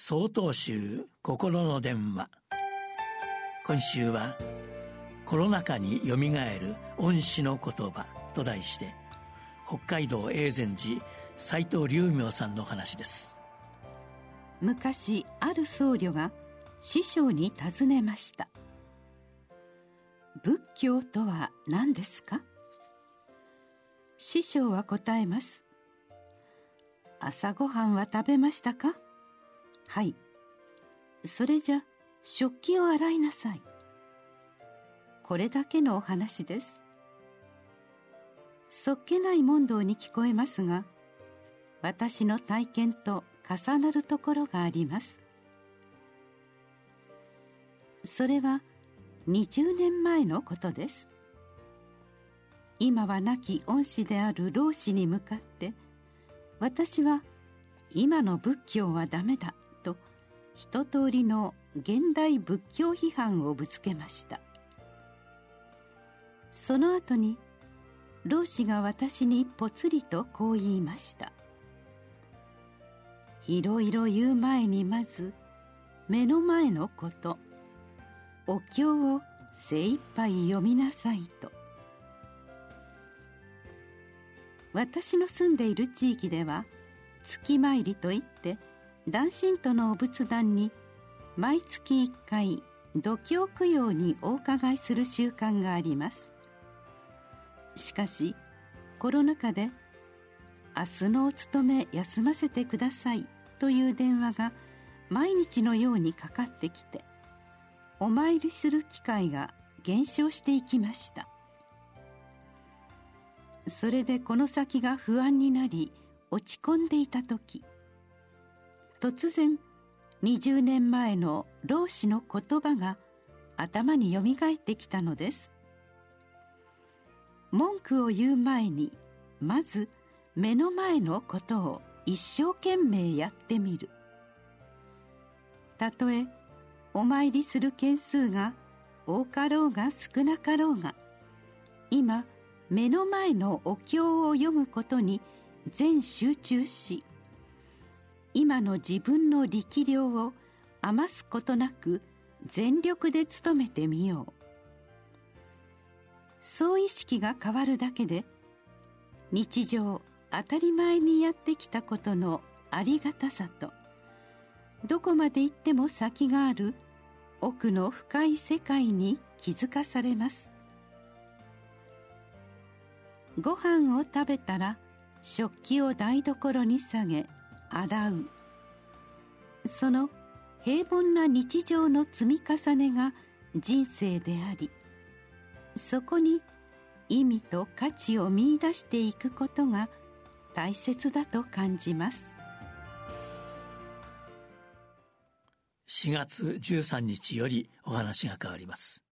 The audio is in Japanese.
総統集心の電話。今週はコロナ禍によみがえる恩師の言葉と題して北海道永禅寺斎藤隆明さんの話です。昔ある僧侶が師匠に尋ねました。仏教とは何ですか？師匠は答えます。朝ごはんは食べましたか？はい。それじゃ食器を洗いなさい。これだけのお話です。そっけない問答に聞こえますが私の体験と重なるところがあります。それは20年前のことです。今は亡き恩師である老子に向かって私は今の仏教はダメだ。と一通りの現代仏教批判をぶつけました。その後に老子が私にぽつりとこう言いました。いろいろ言う前にまず目の前のことお経を精一杯読みなさいと。私の住んでいる地域では月参りといって男神とのお仏壇に毎月1回度胸供養にお伺いする習慣があります。しかしコロナ禍で「明日のお勤め休ませてください」という電話が毎日のようにかかってきてお参りする機会が減少していきました。それでこの先が不安になり落ち込んでいた時突然20年前の老子の言葉が頭によみがえってきたのです。文句を言う前にまず目の前のことを一生懸命やってみる。たとえお参りする件数が多かろうが少なかろうが今目の前のお経を読むことに全集中し今の自分の力量を余すことなく全力で努めてみよう。そう意識が変わるだけで日常当たり前にやってきたことのありがたさとどこまで行っても先がある奥の深い世界に気づかされます。ご飯を食べたら食器を台所に下げ洗う。その平凡な日常の積み重ねが人生でありそこに意味と価値を見いだしていくことが大切だと感じます。4月13日よりお話が変わります。